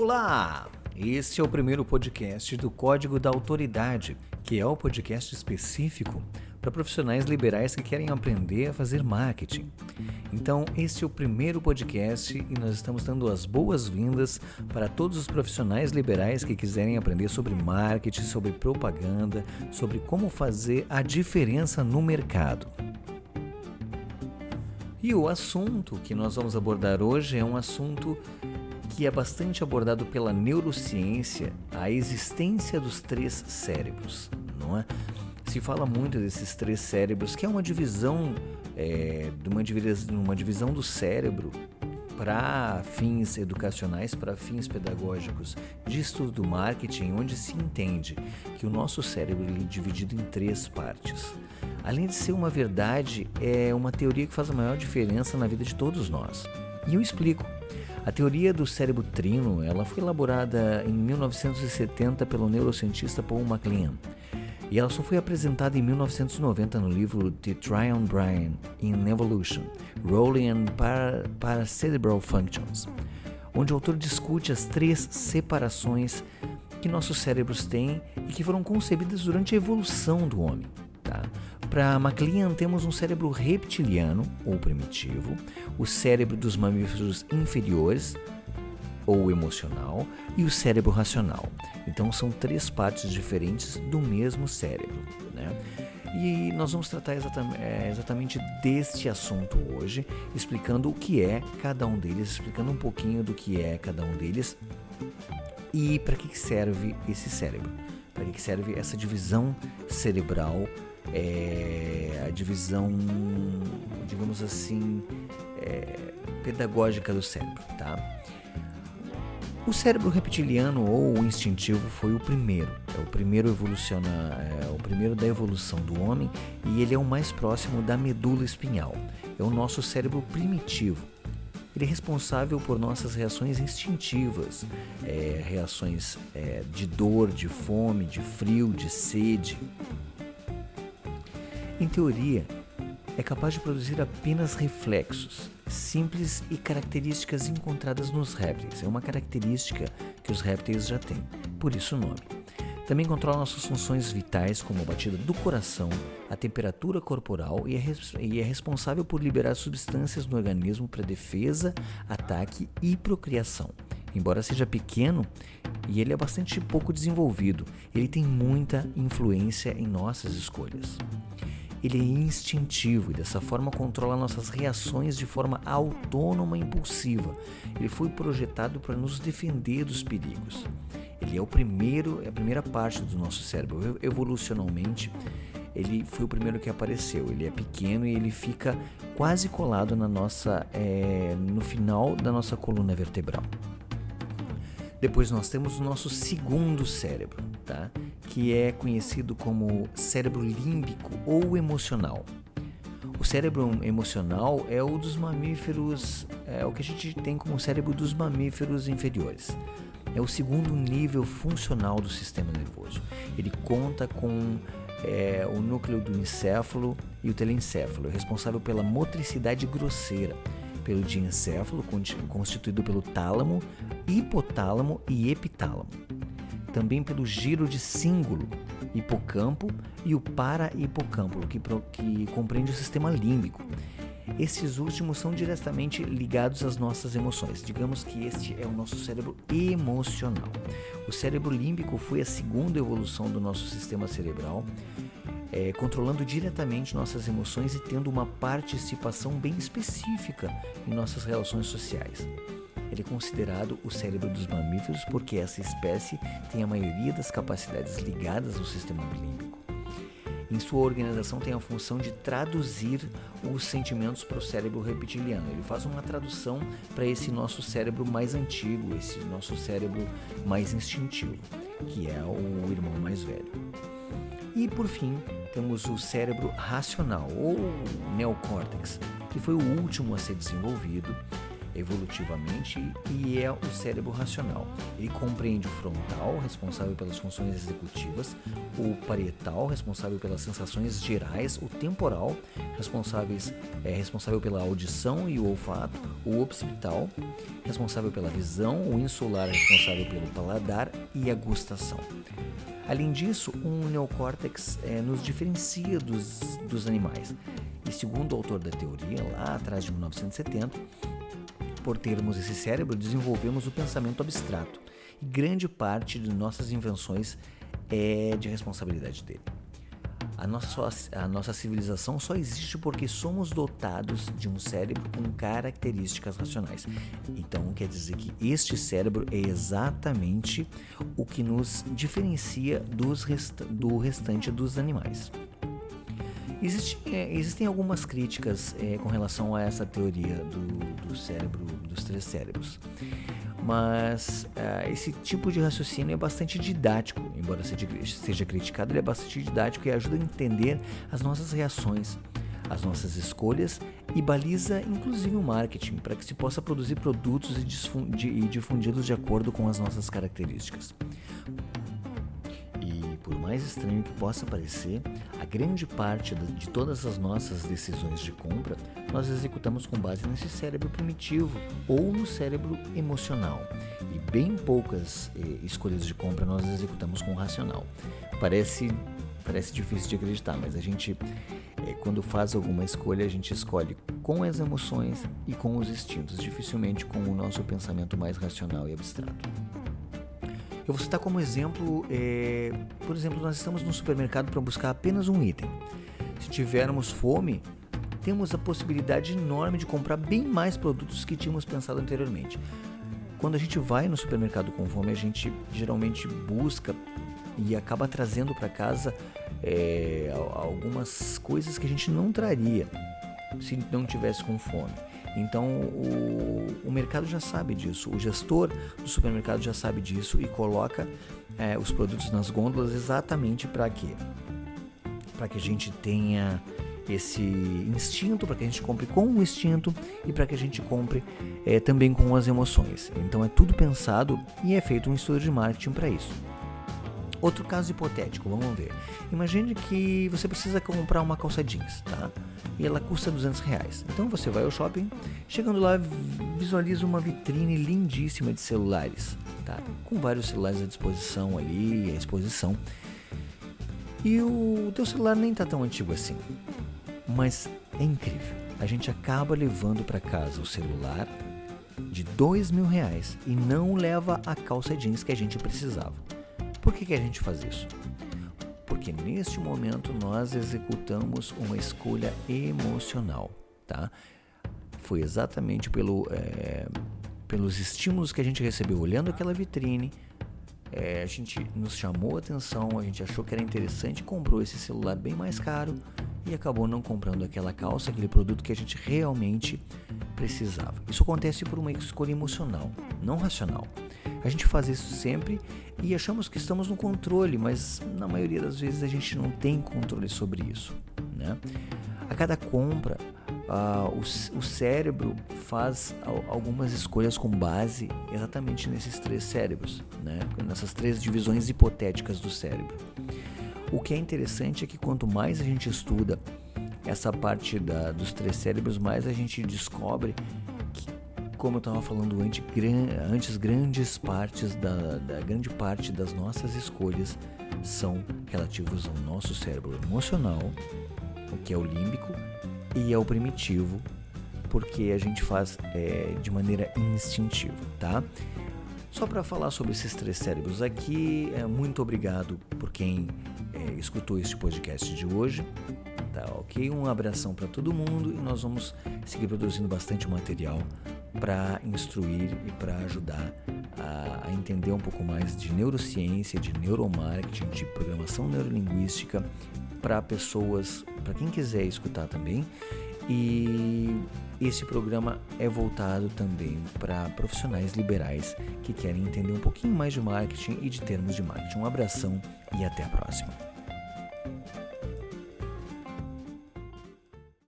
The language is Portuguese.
Olá! Este é o primeiro podcast do Código da Autoridade, que é o podcast específico para profissionais liberais que querem aprender a fazer marketing. Então, este é o primeiro podcast e nós estamos dando as boas-vindas para todos os profissionais liberais que quiserem aprender sobre marketing, sobre propaganda, sobre como fazer a diferença no mercado. E o assunto que nós vamos abordar hoje é um assunto que é bastante abordado pela neurociência, a existência dos três cérebros, não é? Se fala muito desses três cérebros, que é uma divisão, é, uma, uma divisão do cérebro para fins educacionais, para fins pedagógicos de estudo do marketing, onde se entende que o nosso cérebro é dividido em três partes. Além de ser uma verdade, é uma teoria que faz a maior diferença na vida de todos nós. E eu explico. A teoria do cérebro trino, ela foi elaborada em 1970 pelo neurocientista Paul MacLean. E ela só foi apresentada em 1990 no livro The Tryon Bryan in Evolution, Rolling and Paracerebral Functions, onde o autor discute as três separações que nossos cérebros têm e que foram concebidas durante a evolução do homem. Tá? Para MacLean, temos um cérebro reptiliano, ou primitivo, o cérebro dos mamíferos inferiores, ou emocional, e o cérebro racional. Então, são três partes diferentes do mesmo cérebro. Né? E nós vamos tratar é, exatamente deste assunto hoje, explicando o que é cada um deles, explicando um pouquinho do que é cada um deles e para que serve esse cérebro, para que serve essa divisão cerebral é, a divisão, digamos assim, é, pedagógica do cérebro, tá? O cérebro reptiliano ou instintivo foi o primeiro, é o primeiro evoluciona, é o primeiro da evolução do homem e ele é o mais próximo da medula espinhal. É o nosso cérebro primitivo. Ele é responsável por nossas reações instintivas, é, reações é, de dor, de fome, de frio, de sede, em teoria, é capaz de produzir apenas reflexos, simples e características encontradas nos répteis. É uma característica que os répteis já têm, por isso o nome. Também controla nossas funções vitais, como a batida do coração, a temperatura corporal e é, e é responsável por liberar substâncias no organismo para defesa, ataque e procriação. Embora seja pequeno, e ele é bastante pouco desenvolvido, ele tem muita influência em nossas escolhas ele é instintivo e dessa forma controla nossas reações de forma autônoma e impulsiva. Ele foi projetado para nos defender dos perigos. Ele é o primeiro, é a primeira parte do nosso cérebro. Evolucionalmente, ele foi o primeiro que apareceu. Ele é pequeno e ele fica quase colado na nossa, é, no final da nossa coluna vertebral. Depois nós temos o nosso segundo cérebro, tá? Que é conhecido como cérebro límbico ou emocional. O cérebro emocional é o dos mamíferos, é o que a gente tem como cérebro dos mamíferos inferiores. É o segundo nível funcional do sistema nervoso. Ele conta com é, o núcleo do encéfalo e o telencéfalo, responsável pela motricidade grosseira, pelo diencéfalo, constituído pelo tálamo, hipotálamo e epitálamo. Também pelo giro de símbolo, hipocampo e o para-hipocampo, que, que compreende o sistema límbico. Esses últimos são diretamente ligados às nossas emoções. Digamos que este é o nosso cérebro emocional. O cérebro límbico foi a segunda evolução do nosso sistema cerebral é, controlando diretamente nossas emoções e tendo uma participação bem específica em nossas relações sociais. Ele é considerado o cérebro dos mamíferos porque essa espécie tem a maioria das capacidades ligadas ao sistema límbico. Em sua organização tem a função de traduzir os sentimentos para o cérebro reptiliano. Ele faz uma tradução para esse nosso cérebro mais antigo, esse nosso cérebro mais instintivo, que é o irmão mais velho. E por fim, temos o cérebro racional ou neocórtex, que foi o último a ser desenvolvido. Evolutivamente e é o cérebro racional. Ele compreende o frontal, responsável pelas funções executivas, o parietal, responsável pelas sensações gerais, o temporal, responsáveis, é responsável pela audição e o olfato, o occipital, responsável pela visão, o insular, responsável pelo paladar e a gustação. Além disso, um neocórtex é, nos diferencia dos, dos animais. E segundo o autor da teoria, lá atrás de 1970, por termos esse cérebro, desenvolvemos o pensamento abstrato. E grande parte de nossas invenções é de responsabilidade dele. A nossa, a nossa civilização só existe porque somos dotados de um cérebro com características racionais. Então, quer dizer que este cérebro é exatamente o que nos diferencia dos resta do restante dos animais. Existe, é, existem algumas críticas é, com relação a essa teoria do, do cérebro, dos três cérebros mas uh, esse tipo de raciocínio é bastante didático, embora seja criticado, ele é bastante didático e ajuda a entender as nossas reações, as nossas escolhas e baliza inclusive o marketing para que se possa produzir produtos e difundi-los de acordo com as nossas características. Por mais estranho que possa parecer, a grande parte de todas as nossas decisões de compra nós executamos com base nesse cérebro primitivo ou no cérebro emocional. E bem poucas eh, escolhas de compra nós executamos com o racional. Parece, parece difícil de acreditar, mas a gente, eh, quando faz alguma escolha, a gente escolhe com as emoções e com os instintos, dificilmente com o nosso pensamento mais racional e abstrato. Eu vou citar como exemplo, eh, por exemplo, nós estamos no supermercado para buscar apenas um item. Se tivermos fome, temos a possibilidade enorme de comprar bem mais produtos que tínhamos pensado anteriormente. Quando a gente vai no supermercado com fome, a gente geralmente busca e acaba trazendo para casa é, algumas coisas que a gente não traria se não tivesse com fome. Então o, o, mercado já sabe disso, o gestor do supermercado já sabe disso e coloca é, os produtos nas gôndolas exatamente para quê? Para que a gente tenha esse instinto, para que a gente compre com o instinto e para que a gente compre é, também com as emoções. Então é tudo pensado e é feito um estudo de marketing para isso. Outro caso hipotético, vamos ver. Imagine que você precisa comprar uma calça jeans, tá? E ela custa 200 reais. Então você vai ao shopping, chegando lá, visualiza uma vitrine lindíssima de celulares, tá? Com vários celulares à disposição ali, à exposição. E o teu celular nem tá tão antigo assim. Mas é incrível. A gente acaba levando para casa o celular de dois mil reais e não leva a calça jeans que a gente precisava. Por que, que a gente faz isso? Porque neste momento nós executamos uma escolha emocional, tá? Foi exatamente pelo, é, pelos estímulos que a gente recebeu olhando aquela vitrine, é, a gente nos chamou a atenção, a gente achou que era interessante, comprou esse celular bem mais caro e acabou não comprando aquela calça, aquele produto que a gente realmente precisava. Isso acontece por uma escolha emocional, não racional. A gente faz isso sempre e achamos que estamos no controle, mas na maioria das vezes a gente não tem controle sobre isso. Né? A cada compra, uh, o, o cérebro faz algumas escolhas com base exatamente nesses três cérebros, né? nessas três divisões hipotéticas do cérebro. O que é interessante é que quanto mais a gente estuda essa parte da, dos três cérebros, mais a gente descobre que, como eu estava falando antes, gran, antes grandes partes da, da grande parte das nossas escolhas são relativos ao nosso cérebro emocional, o que é o límbico, e ao primitivo, porque a gente faz é, de maneira instintiva, tá? Só para falar sobre esses três cérebros aqui, é, muito obrigado por quem é, escutou este podcast de hoje. Tá ok? Um abração para todo mundo e nós vamos seguir produzindo bastante material para instruir e para ajudar a, a, entender um pouco mais de neurociência, de neuromarketing, de programação neurolinguística para pessoas, para quem quiser escutar também. E esse programa é voltado também para profissionais liberais que querem entender um pouquinho mais de marketing e de termos de marketing. Um abração e até a próxima.